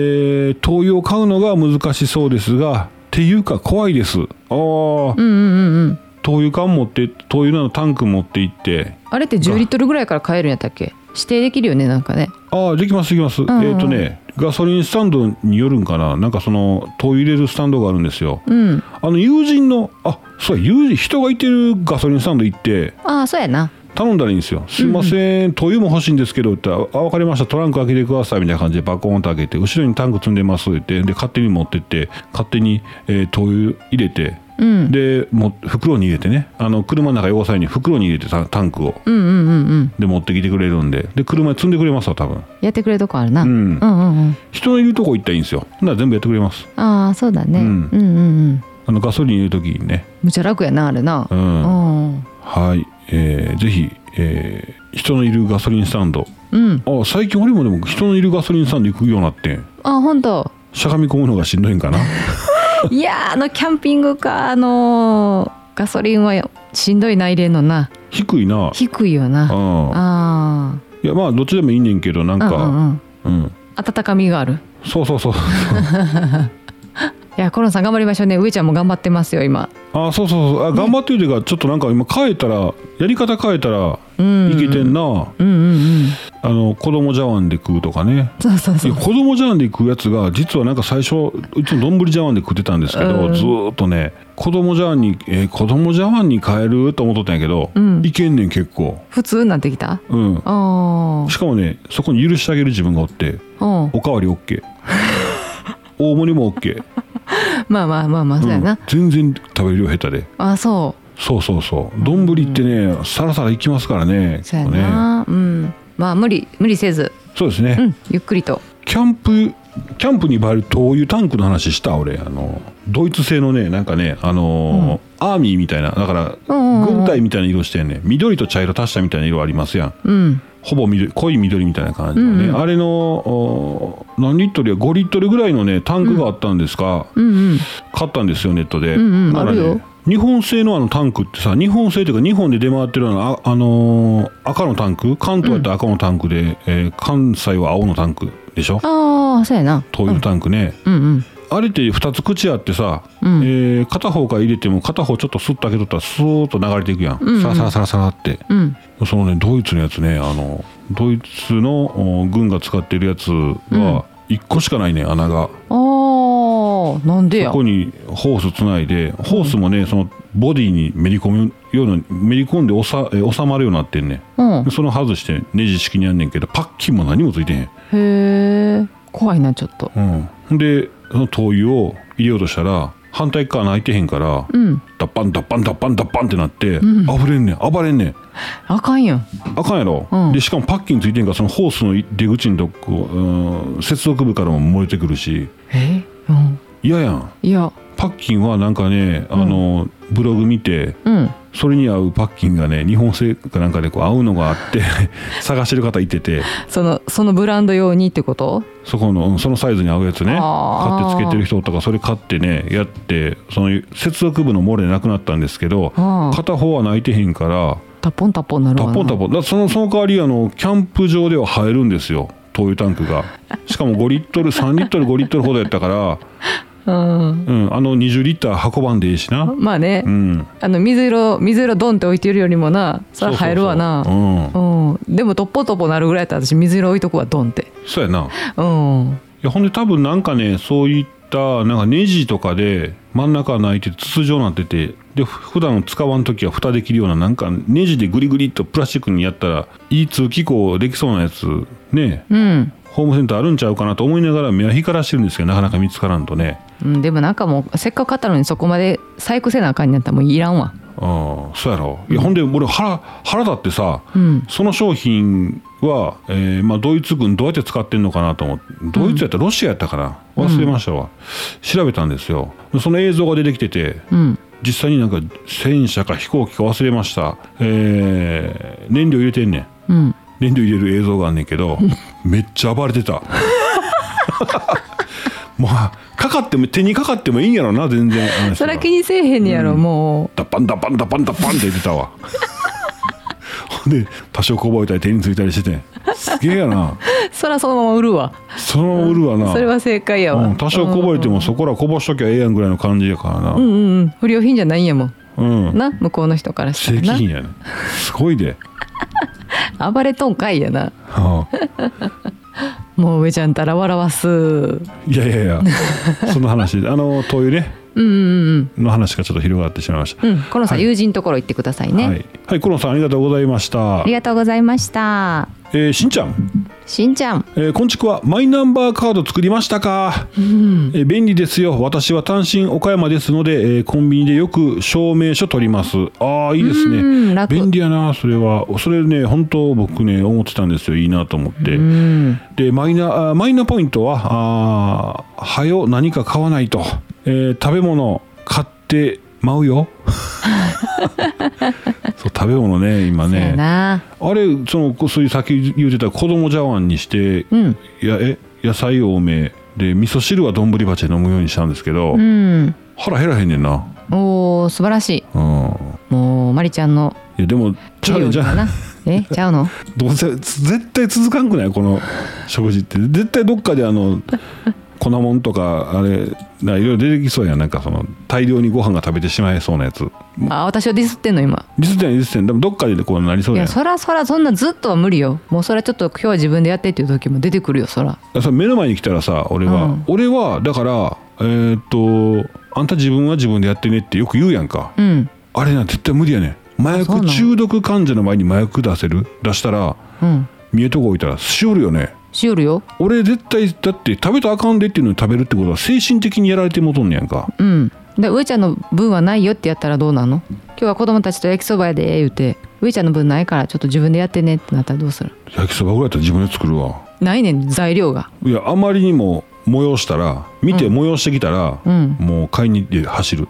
[SPEAKER 1] ー灯油を買うのが難しそうですがっていうか怖いです。ああ、
[SPEAKER 2] うんうんうんうん。
[SPEAKER 1] 灯油缶持って灯油のタンク持って行って。
[SPEAKER 2] あれって10リットルぐらいから買えるんやったっけ？指定できるよねなんかね。
[SPEAKER 1] ああできますできます、
[SPEAKER 2] んうん
[SPEAKER 1] えっ、とねガソリンスタンドによるんかな？なんかその灯油入れるスタンドがあるんですよ。
[SPEAKER 2] うん。
[SPEAKER 1] あの友人のあそうや友人人がいてるガソリンスタンド行って
[SPEAKER 2] ああそうやな。
[SPEAKER 1] 頼んだらいいんですよ「すいません、灯油も欲しいんですけど」って言ったら「あ分かりました。トランク開けてください」みたいな感じでバコーンと開けて後ろにタンク積んでますってで勝手に持ってって勝手に、えー灯油入れて
[SPEAKER 2] うん。
[SPEAKER 1] でも袋に入れてね。あの車の中汚さいに袋に入れてタタンクを。
[SPEAKER 2] うんうんうんうん。
[SPEAKER 1] で持ってきてくれるんで。で車に積んでくれますわ多分。
[SPEAKER 2] やってくれるとこあるな、
[SPEAKER 1] う
[SPEAKER 2] うんん、うんうん。
[SPEAKER 1] 人のいるとこ行ったらいいんですよ。なら全部やってくれます？
[SPEAKER 2] ああそうだね、
[SPEAKER 1] う
[SPEAKER 2] うんん、うんうん。
[SPEAKER 1] あのガソリン入れる時にね。
[SPEAKER 2] むちゃ楽やなあれな。
[SPEAKER 1] う
[SPEAKER 2] うんん。
[SPEAKER 1] はい、えーぜひ、えー人のいるガソリンスタンド。
[SPEAKER 2] うん。
[SPEAKER 1] あ最近俺もでも人のいるガソリンスタンド行くようになってん。
[SPEAKER 2] あ本当。
[SPEAKER 1] しゃがみ込むのがしんどいんかな
[SPEAKER 2] いやーあのキャンピングカーのガソリンはしんどいな入れんのな。
[SPEAKER 1] 低いな。
[SPEAKER 2] 低いよな。
[SPEAKER 1] うん。
[SPEAKER 2] あ
[SPEAKER 1] いやまあどっちでもいいねんけどなんか。
[SPEAKER 2] あうんうんうん。
[SPEAKER 1] うん。
[SPEAKER 2] 温かみがある。
[SPEAKER 1] そうそうそう
[SPEAKER 2] いやコロンさん頑張りましょうね。上ちゃんも頑張ってますよ今。
[SPEAKER 1] あそうそうそう。あ頑張ってるというかちょっとなんか今変えたらやり方変えたら
[SPEAKER 2] うん
[SPEAKER 1] いけてんな、
[SPEAKER 2] うんうんうん
[SPEAKER 1] あの子供茶碗で食うとかね。
[SPEAKER 2] そうそうそう。
[SPEAKER 1] 子供茶碗で食うやつが実はなんか最初うちの丼茶碗で食ってたんですけど、
[SPEAKER 2] うん。
[SPEAKER 1] ずーっとね子供茶碗に、えー子供茶碗に変えると思っとったんやけど、
[SPEAKER 2] うん。
[SPEAKER 1] いけんねん結構。
[SPEAKER 2] 普通になってきた？
[SPEAKER 1] うん。
[SPEAKER 2] あ
[SPEAKER 1] しかもねそこに許してあげる自分がおっておかわり OK 大盛りも OK、
[SPEAKER 2] まあまあまあまあそうやな、
[SPEAKER 1] うん。全然食べる量下手で。
[SPEAKER 2] あそ
[SPEAKER 1] そうそうそう。丼ってね、さらさらいきますからね。
[SPEAKER 2] うそうや
[SPEAKER 1] 結構ね。
[SPEAKER 2] な、うん。まあ無理。無理せず。
[SPEAKER 1] そうですね、
[SPEAKER 2] うん。ゆっくりと。
[SPEAKER 1] キャンプキャンプに映える灯油タンクの話した俺。あのドイツ製のねなんかねあのーアーミーみたいな。だから
[SPEAKER 2] うんうんうん。
[SPEAKER 1] 軍隊みたいな色してんね。緑と茶色足したみたいな色ありますやん。
[SPEAKER 2] うん
[SPEAKER 1] ほぼ緑濃い緑みたいな感じのね、
[SPEAKER 2] うんうん。
[SPEAKER 1] あれのお何リットルや？5リットルぐらいのねタンクがあったんですが、
[SPEAKER 2] うんうん。
[SPEAKER 1] 買ったんですよネットで、
[SPEAKER 2] うんうん。あるよ。
[SPEAKER 1] 日本製のあのタンクってさ日本製というか日本で出回ってるあのあ、あのー赤のタンク？関東やったら赤のタンクで、えー関西は青のタンクでしょ？
[SPEAKER 2] ああそうやな。
[SPEAKER 1] 灯油タンクね、
[SPEAKER 2] うんうん
[SPEAKER 1] あれって2つ口あってさ、
[SPEAKER 2] うん。
[SPEAKER 1] えー片方から入れても片方ちょっとスッと開けとったらスーッと流れていくやん、
[SPEAKER 2] うん。うん
[SPEAKER 1] サラサラサラサラって。
[SPEAKER 2] うん。
[SPEAKER 1] そのねドイツのやつねあのドイツのお軍が使ってるやつは1個しかないね穴が。
[SPEAKER 2] ああなんでや？
[SPEAKER 1] そこにホースつないでホースもねそのボディにめり込むようなめり込んでおさえ収まるようになってんね。
[SPEAKER 2] うん。
[SPEAKER 1] でその外してネジ式にやんねんけどパッキンも何もついてへん。
[SPEAKER 2] へえ怖いなちょっと。
[SPEAKER 1] うん、でその灯油を入れようとしたら反対側開いてへんから、
[SPEAKER 2] うん。
[SPEAKER 1] ダッパンダッパンダッパンダッパンってなって、
[SPEAKER 2] ん。
[SPEAKER 1] 溢れんねん暴れんねん。
[SPEAKER 2] あかんやん
[SPEAKER 1] あかんやろ、
[SPEAKER 2] うん。
[SPEAKER 1] でしかもパッキンついてんからそのホースの出口のとこ、うん、接続部からも漏れてくるし。
[SPEAKER 2] え？うん。
[SPEAKER 1] 嫌やん。
[SPEAKER 2] いや。
[SPEAKER 1] パッキンはなんかねあの、ブログ見て
[SPEAKER 2] うん。
[SPEAKER 1] それに合うパッキンがね日本製かなんかでこう合うのがあって 探してる方いてて。
[SPEAKER 2] そのそのブランド用にってこと？
[SPEAKER 1] そこのうんそのサイズに合うやつね。買ってつけてる人とかそれ買ってねやってその接続部の漏れなくなったんですけど片方は泣いてへんから
[SPEAKER 2] タポンタポンなる
[SPEAKER 1] タ
[SPEAKER 2] わな。
[SPEAKER 1] ポンタポン。だそのその代わりあのキャンプ場では入るんですよ灯油タンクが。しかも5リットル3リットル5リットルほどやったから、
[SPEAKER 2] うん。
[SPEAKER 1] うん、あの20リッター運ばんでいいしな。
[SPEAKER 2] まあね、
[SPEAKER 1] うん。
[SPEAKER 2] あの水色水色ドンって置いてるよりもなそれ入るわな。
[SPEAKER 1] そうん。
[SPEAKER 2] うん、でもトッポトポなるぐらいやったら私水色置いとくわドンって。
[SPEAKER 1] そうやな。
[SPEAKER 2] うん。
[SPEAKER 1] いやほんで多分なんかねそういったなんかネジとかで真ん中開いて筒状になっててで普段使わん時は蓋できるようななんかネジでグリグリっとプラスチックにやったらいい通気口できそうなやつね。
[SPEAKER 2] うん、
[SPEAKER 1] ホームセンターあるんちゃうかなと思いながら目は光らしてるんですけどなかなか見つからんとね。
[SPEAKER 2] うん、でもなんかもうせっかく買ったのにそこまで細工せなあかんになったらもういらんわ。
[SPEAKER 1] ああそうやろ。いやほんで俺腹腹立ってさ、
[SPEAKER 2] うん。
[SPEAKER 1] その商品は、えーまあ、ドイツ軍どうやって使ってんのかなと思ってドイツやったらロシアやったかな。忘れましたわ、調べたんですよ。その映像が出てきてて
[SPEAKER 2] うん。
[SPEAKER 1] 実際になんか戦車か飛行機か忘れました、えー燃料入れてんねん。
[SPEAKER 2] うん
[SPEAKER 1] 燃料入れる映像があんねんけど めっちゃ暴れてた。まあかかっても手にかかってもいいんやろな全然。
[SPEAKER 2] そら気にせえへんねやろ、も
[SPEAKER 1] ダッパンダッパンダッパンダッパンって言ってたわ。ほ んで多少こぼれたり手についたりしてて。すげえやな。
[SPEAKER 2] そらそのまま売るわ。
[SPEAKER 1] そのまま売るわな。
[SPEAKER 2] それは正解やわ、
[SPEAKER 1] うん、多少こぼれてもそこらこぼしときゃええやんぐらいの感じやからな。
[SPEAKER 2] うんうんうん。不良品じゃないんやもん。
[SPEAKER 1] うん、
[SPEAKER 2] な向こうの人からした
[SPEAKER 1] 正
[SPEAKER 2] らな。
[SPEAKER 1] 規品やねすごいで、
[SPEAKER 2] 暴れとんかいやな。
[SPEAKER 1] は
[SPEAKER 2] もう上ちゃんたら笑わす。
[SPEAKER 1] あ、いやいやいや。その話。あの灯油ね。
[SPEAKER 2] うんうんうん。
[SPEAKER 1] の話がちょっと広がってしまいました、
[SPEAKER 2] うん。このさ、
[SPEAKER 1] はい。
[SPEAKER 2] 友人のところ行ってくださいね、
[SPEAKER 1] はい、はい、コロンさんありがとうございました。
[SPEAKER 2] ありがとうございました
[SPEAKER 1] えーしんちゃん、
[SPEAKER 2] しんちゃん。
[SPEAKER 1] えー、こんちくはマイナンバーカード作りましたか、
[SPEAKER 2] うん。
[SPEAKER 1] えー便利ですよ。私は単身岡山ですので、えーコンビニでよく証明書取ります。ああいいですね。便利やなそれは。それね本当僕ね思ってたんですよ。いいなと思って、
[SPEAKER 2] うん。
[SPEAKER 1] でマイナマイナポイントはあーはよ何か買わないと、えー食べ物買ってまうよ。そう食べ物ね今ね。
[SPEAKER 2] な。
[SPEAKER 1] あれそのそういうさっき言ってた子供茶碗にして、
[SPEAKER 2] うん。
[SPEAKER 1] やえ野菜多めで味噌汁は丼鉢で飲むようにしたんですけど、
[SPEAKER 2] うん。
[SPEAKER 1] 腹減らへんねんな。
[SPEAKER 2] おー素晴らしい。
[SPEAKER 1] うん。
[SPEAKER 2] もうまりちゃんの
[SPEAKER 1] いやでもちゃうじゃ
[SPEAKER 2] 料理かな？えちゃうの？
[SPEAKER 1] どうせ絶対続かんくない？この食事って。絶対どっかであの粉もんとかあれないろいろ出てきそうやん。なんかその大量にご飯が食べてしまいそうなやつ。
[SPEAKER 2] あ私をディスってんの今。
[SPEAKER 1] リステンリステンでもどっかでこうなりそうやん
[SPEAKER 2] いやそらそらそんなずっとは無理よ。もうそれはちょっと今日は自分でやってっていう時も出てくるよそら。
[SPEAKER 1] それ目の前に来たらさ俺は、
[SPEAKER 2] うん。
[SPEAKER 1] 俺はだからえーっとあんた自分は自分でやってねってよく言うやんか。
[SPEAKER 2] うん。
[SPEAKER 1] あれな絶対無理やねん。麻薬中毒患者の前に麻薬出せる？出したら
[SPEAKER 2] うん。
[SPEAKER 1] 見えとこ置いたらしおるよね
[SPEAKER 2] しよるよ。
[SPEAKER 1] 俺絶対だって食べたらあかんでっていうのに食べるってことは精神的にやられてもとんねやんか。
[SPEAKER 2] うん。で上ちゃんの分はないよってやったらどうなの？今日は子供たちと焼きそばやで言うて上ちゃんの分ないからちょっと自分でやってねってなったらどうする？
[SPEAKER 1] 焼きそばぐらいやったら自分で作るわ。
[SPEAKER 2] ないねん材料が。
[SPEAKER 1] いやあまりにも催したら見て催してきたら、
[SPEAKER 2] うん。
[SPEAKER 1] もう買いに行って走る。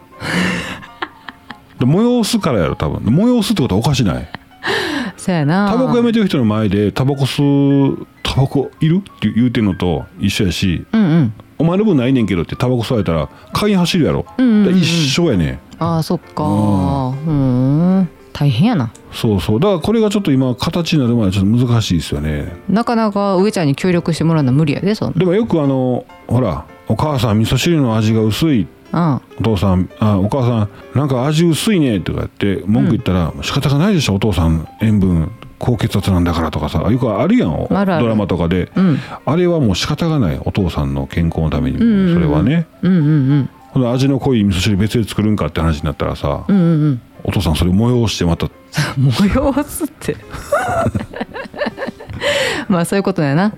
[SPEAKER 1] で催すからやろ多分。催すってことはおかしない。
[SPEAKER 2] そやな。
[SPEAKER 1] タバコやめてる人の前でタバコ吸うタバコいるって言うてんのと一緒やし
[SPEAKER 2] うんうん。
[SPEAKER 1] お前の分ないねんけどってタバコ吸われたら買いに走るやろ、
[SPEAKER 2] うんうんうん。
[SPEAKER 1] 一緒やね
[SPEAKER 2] ああそっか。うん。大変やな。
[SPEAKER 1] そうそう。だからこれがちょっと今形になるまでちょっと難しいですよね。
[SPEAKER 2] なかなか上ちゃんに協力してもらうのは無理やでそんな。
[SPEAKER 1] でもよくあのほらお母さん味噌汁の味が薄い。
[SPEAKER 2] うん。
[SPEAKER 1] お父さんあお母さんなんか味薄いねとか言って文句言ったら、仕方がないでしょお父さん塩分高血圧なんだからとかさよくあるやんドラマとかで、
[SPEAKER 2] うん。
[SPEAKER 1] あれはもう仕方がないお父さんの健康のために
[SPEAKER 2] うんうんうん。
[SPEAKER 1] それはね、
[SPEAKER 2] うんうんうん。
[SPEAKER 1] ほな味の濃い味噌汁別で作るんかって話になったらさ、
[SPEAKER 2] うんうんうん。
[SPEAKER 1] お父さんそれ催してまた
[SPEAKER 2] 催すって。まあそういうことだよな。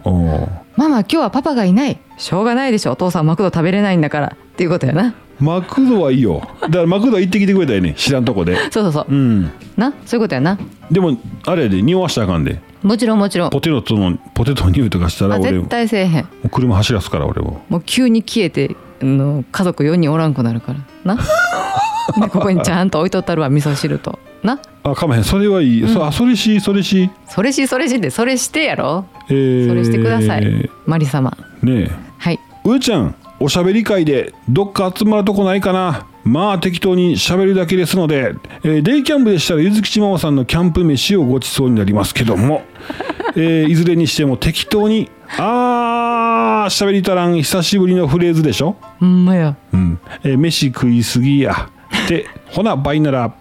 [SPEAKER 2] ママ今日はパパがいない。しょうがないでしょ。お父さんマクド食べれないんだからっていうことやな。
[SPEAKER 1] マクドはいいよ。だからマクドは行ってきてくれたよね知らんとこで。
[SPEAKER 2] そうそうそう。
[SPEAKER 1] うん。
[SPEAKER 2] な？そういうことやな。
[SPEAKER 1] でもあれやで匂わしたらあかんで。
[SPEAKER 2] もちろんもちろん。
[SPEAKER 1] ポテトのポテトの匂いとかしたら
[SPEAKER 2] あ
[SPEAKER 1] 俺も。
[SPEAKER 2] 絶対せえへん。
[SPEAKER 1] う車走らすから俺も。
[SPEAKER 2] もう急に消えてあの家族4人おらんくなるから。な？でここにちゃんと置いとったるわ味噌汁と。な？
[SPEAKER 1] あかまへん。それはいい、そあそれしそれし
[SPEAKER 2] それしそれしってそれしてやろ。
[SPEAKER 1] えー、
[SPEAKER 2] それしてくださいマリ様。
[SPEAKER 1] ねえ。
[SPEAKER 2] はい。
[SPEAKER 1] 上ちゃんおしゃべり会でどっか集まるとこないかな。まあ適当にしゃべるだけですので、えーデイキャンプでしたらゆずきちママさんのキャンプ飯をごちそうになりますけども、えーいずれにしても適当にあーしゃべりたらん久しぶりのフレーズでしょ。
[SPEAKER 2] ほんまや
[SPEAKER 1] うん、えー飯食いすぎや。って ほな倍なら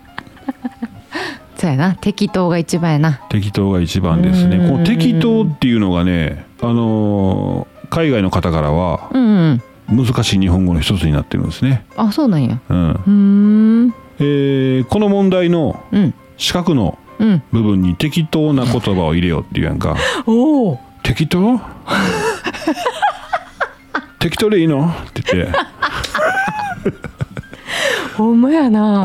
[SPEAKER 2] そうやな。適当が一番やな。
[SPEAKER 1] 適当が一番ですね。
[SPEAKER 2] うん。
[SPEAKER 1] この適当っていうのがねあのー海外の方からは
[SPEAKER 2] うんうん
[SPEAKER 1] 難しい日本語の一つになってるんですね、
[SPEAKER 2] あそうなんや。
[SPEAKER 1] うん。
[SPEAKER 2] う
[SPEAKER 1] えーこの問題の
[SPEAKER 2] うん。
[SPEAKER 1] 四角の
[SPEAKER 2] うん。
[SPEAKER 1] 部分に適当な言葉を入れようっていうやんか。
[SPEAKER 2] おお。
[SPEAKER 1] 適当？適当でいいの？って言って。
[SPEAKER 2] ほんまやな。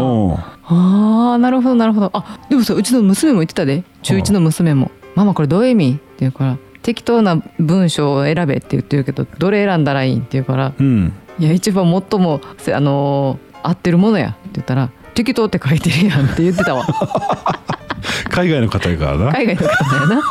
[SPEAKER 2] あーなるほどなるほど。あでもさうちの娘も言ってたで。中1の娘も「ママこれどういう意味?」って言うから「適当な文章を選べ」って言ってるけどどれ選んだらいいんって言うから
[SPEAKER 1] うん「
[SPEAKER 2] いや一番最もせあのー合ってるものや」って言ったら「適当って書いてるやん」って言ってたわ。
[SPEAKER 1] 海外の方やからな。
[SPEAKER 2] 海外の方だよな。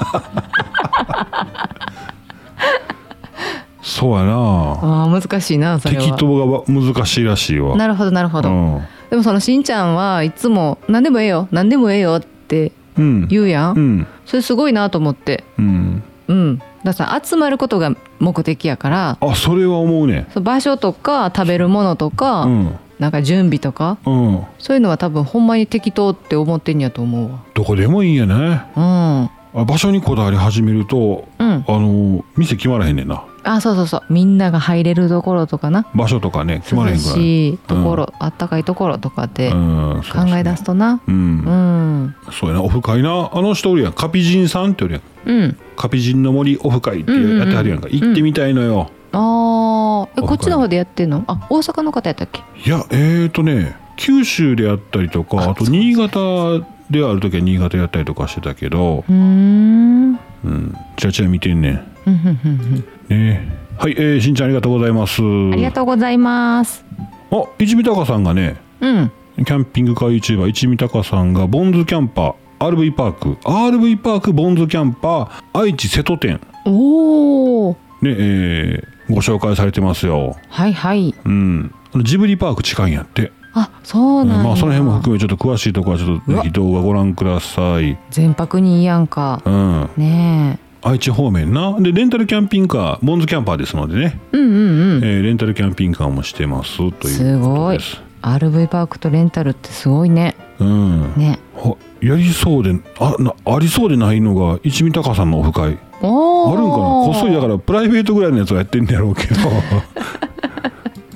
[SPEAKER 1] そうやな。
[SPEAKER 2] あー難しいなそれは。
[SPEAKER 1] 適当が難しいらしいわ。
[SPEAKER 2] なるほどなるほど、
[SPEAKER 1] うん。
[SPEAKER 2] でもそのしんちゃんはいつも「何でもええよ何でもええよ」って
[SPEAKER 1] うん。
[SPEAKER 2] 言うやん、
[SPEAKER 1] うん。
[SPEAKER 2] それすごいなと思って。
[SPEAKER 1] うん
[SPEAKER 2] うん。だから集まることが目的やから
[SPEAKER 1] あそれは思うね。
[SPEAKER 2] 場所とか食べるものとか、
[SPEAKER 1] うん。
[SPEAKER 2] なんか準備とか
[SPEAKER 1] うん。
[SPEAKER 2] そういうのは多分ほんまに適当って思ってんやと思うわ。
[SPEAKER 1] どこでもいいんやね。
[SPEAKER 2] うん。
[SPEAKER 1] あ場所にこだわり始めると
[SPEAKER 2] うん。
[SPEAKER 1] あの店決まらへんねんな。
[SPEAKER 2] あそうそうそう。みんなが入れるところとかな。
[SPEAKER 1] 場所とかね決まらへ
[SPEAKER 2] 涼
[SPEAKER 1] んから。
[SPEAKER 2] しいところ、あったかいところとかって考え出すとな。
[SPEAKER 1] うん。
[SPEAKER 2] うん。
[SPEAKER 1] そうやな。オフ会な。あの人おるやん。カピジンさんっておるやん。
[SPEAKER 2] うん。
[SPEAKER 1] カピジンの森オフ会って
[SPEAKER 2] うんうんうん
[SPEAKER 1] やってはるやん。か、行ってみたいのよ、
[SPEAKER 2] あー。え
[SPEAKER 1] わかる
[SPEAKER 2] こっちの方でやってんの？あ大阪の方やったっけ？
[SPEAKER 1] いやえーとね九州でやったりとかあと新潟である時は新潟やったりとかしてたけど
[SPEAKER 2] うーん。
[SPEAKER 1] うん。ちらちら見てんねん。ね。はい、えー、しんちゃんありがとうございます。
[SPEAKER 2] ありがとうございます。
[SPEAKER 1] あ一味高さんがね
[SPEAKER 2] うん。
[SPEAKER 1] キャンピングカー YouTuber 一味高さんがボンズキャンパー RV パーク。RV パークボンズキャンパー愛知瀬戸店。
[SPEAKER 2] おお
[SPEAKER 1] ねえーご紹介されてますよ。
[SPEAKER 2] はいはい。
[SPEAKER 1] うん。ジブリパーク近いんやって
[SPEAKER 2] あそうなんや、
[SPEAKER 1] まあその辺も含めちょっと詳しいところはちょっとぜひ動画ご覧ください。
[SPEAKER 2] 全泊にいいやんか。
[SPEAKER 1] うん。
[SPEAKER 2] ね
[SPEAKER 1] 愛知方面な。でレンタルキャンピングカーボンズキャンパーですのでね、
[SPEAKER 2] えうんうんうん。
[SPEAKER 1] えーレンタルキャンピングカーもしてますということです。
[SPEAKER 2] すごい。RV パークとレンタルってすごいね。
[SPEAKER 1] うん。
[SPEAKER 2] ね。
[SPEAKER 1] あやりそうであなありそうでないのが一味高さんのオフ会。あるんかな？こっそりだからプライベートぐらいのやつはやってんやろうけど。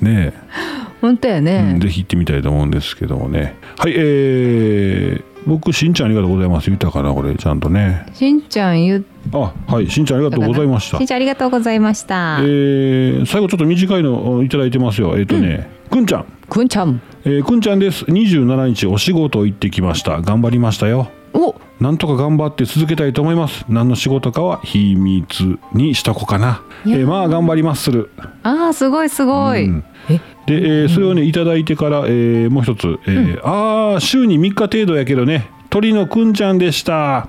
[SPEAKER 1] ね
[SPEAKER 2] 本当や
[SPEAKER 1] え、
[SPEAKER 2] ね、
[SPEAKER 1] うんぜひ行ってみたいと思うんですけどもね。はいえー、僕しんちゃんありがとうございます。言ったかなこれちゃんとね。
[SPEAKER 2] しんちゃん言っ
[SPEAKER 1] あはいしんちゃんありがとうございました。
[SPEAKER 2] しんちゃんありがとうございました、
[SPEAKER 1] えー、最後ちょっと短いのいただいてますよ。えっ、とね、くんちゃん。
[SPEAKER 2] くんちゃん。
[SPEAKER 1] えーくんちゃんです。27日お仕事行ってきました。頑張りましたよ。
[SPEAKER 2] お。
[SPEAKER 1] なんとか頑張って続けたいと思います。何の仕事かは秘密にしとこうかな、え
[SPEAKER 2] ー。
[SPEAKER 1] ーまあ頑張りまする。
[SPEAKER 2] あーすごいすごい、
[SPEAKER 1] うん。
[SPEAKER 2] え
[SPEAKER 1] で、えーそれをねいただいてから、えーもう一つ、えーああ週に3日程度やけどね鳥のくんちゃんでした。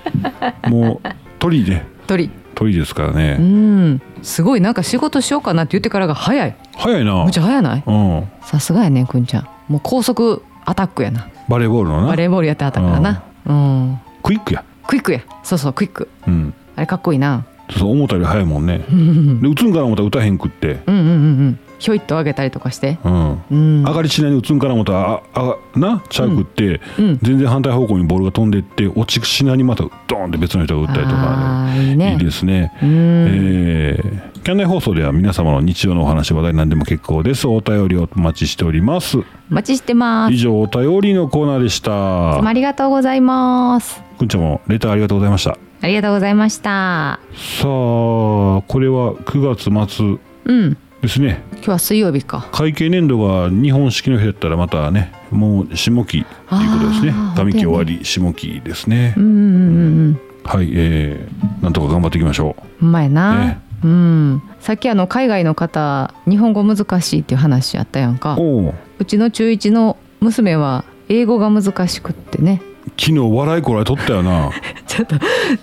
[SPEAKER 1] もう鳥ね
[SPEAKER 2] 鳥。
[SPEAKER 1] 鳥ですから
[SPEAKER 2] う
[SPEAKER 1] ね
[SPEAKER 2] ん。すごいなんか仕事しようかなって言ってからが早い。
[SPEAKER 1] 早いな。
[SPEAKER 2] むちゃ早ない？
[SPEAKER 1] うん。
[SPEAKER 2] さすがやねくんちゃん。もう高速アタックやな。
[SPEAKER 1] バレーボールのな。
[SPEAKER 2] バレーボールやってはったからな。うん。
[SPEAKER 1] クイックや。
[SPEAKER 2] クイックや。そうそうクイック。
[SPEAKER 1] うん。
[SPEAKER 2] あれかっこいいな。
[SPEAKER 1] そう思ったより早いもんね。
[SPEAKER 2] うん。うん
[SPEAKER 1] で打つんかな思ったら打たへんくって。
[SPEAKER 2] うんうんうんひょいっと上げたりとかして。
[SPEAKER 1] うん。
[SPEAKER 2] うん。
[SPEAKER 1] 上がりしないに打つんかな思ったらああなちゃうくって、
[SPEAKER 2] うん。
[SPEAKER 1] 全然反対方向にボールが飛んでって落ちしないにまたドーンって別の人が打ったりとか、
[SPEAKER 2] ね。
[SPEAKER 1] いいですね。
[SPEAKER 2] うん。
[SPEAKER 1] えーキャンナイ放送では皆様の日常のお話話題何でも結構です。お便りをお待ちしております。
[SPEAKER 2] お待ちしてます。
[SPEAKER 1] 以上お便りのコーナーでした。
[SPEAKER 2] ありがとうございます。
[SPEAKER 1] くんちゃんもレターありがとうございました。
[SPEAKER 2] ありがとうございました。
[SPEAKER 1] さあこれは9月末。
[SPEAKER 2] うん
[SPEAKER 1] ですね。
[SPEAKER 2] 今日は水曜日か。
[SPEAKER 1] 会計年度が日本式の日だったらまたねもう下期ということですね。上期終わり下期ですね。
[SPEAKER 2] うんうんうんうん。
[SPEAKER 1] はいえー、なんとか頑張っていきましょ
[SPEAKER 2] う。まいな、
[SPEAKER 1] ね。
[SPEAKER 2] うん。さっきあの海外の方日本語難しいっていう話あったやんか。
[SPEAKER 1] うおお
[SPEAKER 2] うちの中1の娘は英語が難しくってね。
[SPEAKER 1] 昨日笑いこらえとったよな。
[SPEAKER 2] ちょっと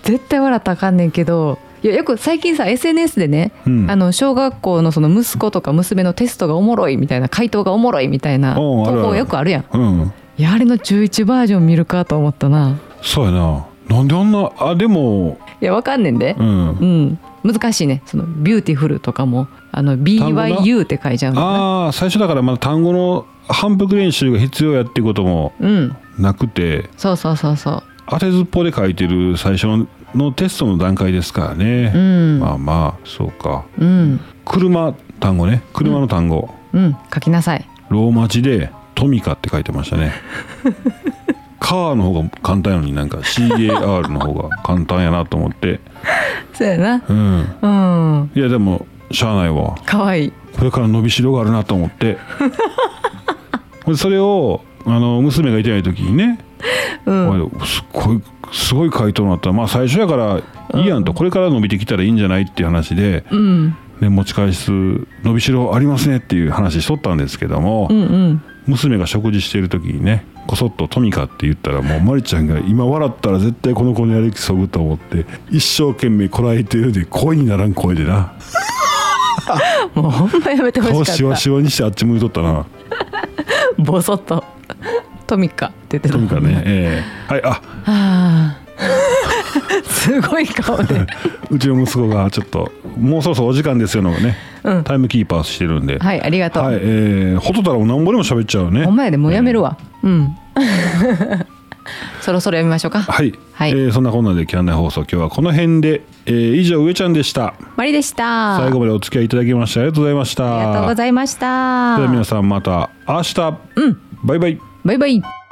[SPEAKER 2] 絶対笑ったらあかんねんけどよく最近さ SNS でね、
[SPEAKER 1] うん。
[SPEAKER 2] あの小学校のその息子とか娘のテストがおもろいみたいな回答がおもろいみたいな投稿よくあるやん。
[SPEAKER 1] うん。
[SPEAKER 2] いやあれの中1バージョン見るかと思ったな。
[SPEAKER 1] そうやな。なんであんなあでも
[SPEAKER 2] いやわかんねんで。
[SPEAKER 1] う、ん。
[SPEAKER 2] うん。難しいね。その beautiful とかも。あの BYU って書いちゃうのね。
[SPEAKER 1] ああ最初だからまだ単語の反復練習が必要やっていうことも
[SPEAKER 2] うん。
[SPEAKER 1] なくて。
[SPEAKER 2] そうそうそうそう。
[SPEAKER 1] 当てずっぽで書いてる最初ののテストの段階ですからね、
[SPEAKER 2] うん。
[SPEAKER 1] まあまあそうか。
[SPEAKER 2] うん。
[SPEAKER 1] 車単語ね。車の単語、
[SPEAKER 2] うん。書きなさい。
[SPEAKER 1] ローマ字でトミカって書いてましたね。カーの方が簡単やのになんか CAR の方が簡単やなと思って。
[SPEAKER 2] そうやな。
[SPEAKER 1] うん。
[SPEAKER 2] うん。
[SPEAKER 1] いやでもしゃあないわ。
[SPEAKER 2] かわいい。
[SPEAKER 1] これから伸びしろがあるなと思って。で それをあの娘がいてない時にね、
[SPEAKER 2] うん。
[SPEAKER 1] すっごいすごい回答になった。らまあ最初やからいいやんと、これから伸びてきたらいいんじゃないっていう話で、
[SPEAKER 2] うん。
[SPEAKER 1] ね、持ち返す伸びしろありますねっていう話しとったんですけども、
[SPEAKER 2] うんうん。
[SPEAKER 1] 娘が食事している時にねこそっと「トミカ」って言ったらもうまりちゃんが今笑ったら絶対この子のやる気そぐと思って一生懸命こらえてるで声にならん声でな。
[SPEAKER 2] もうほんまやめてほ
[SPEAKER 1] 顔しわ
[SPEAKER 2] しかった。
[SPEAKER 1] しわにしてあっち向いとったな。
[SPEAKER 2] ボソッとトミカって言ってた
[SPEAKER 1] トミカねええ。はいあ。
[SPEAKER 2] はあすごい顔で。
[SPEAKER 1] うちの息子がちょっともうそろそろお時間ですよのね、
[SPEAKER 2] うん。
[SPEAKER 1] タイムキーパーしてるんで、
[SPEAKER 2] はいありがとう、
[SPEAKER 1] はい、えー、ほとたらもなんぼでも喋っちゃうね。
[SPEAKER 2] お前でもうやめるわ。うん。そろそろやめましょうか。
[SPEAKER 1] はい、
[SPEAKER 2] はい。
[SPEAKER 1] えーそんなこんなでキャンナイ放送今日はこの辺で、えー以上上ちゃんでした。
[SPEAKER 2] マリでした。
[SPEAKER 1] 最後までお付き合いいただきましてありがとうございました。
[SPEAKER 2] ありがとうございました。
[SPEAKER 1] では皆さんまた明日、バイバイ
[SPEAKER 2] バイバイ。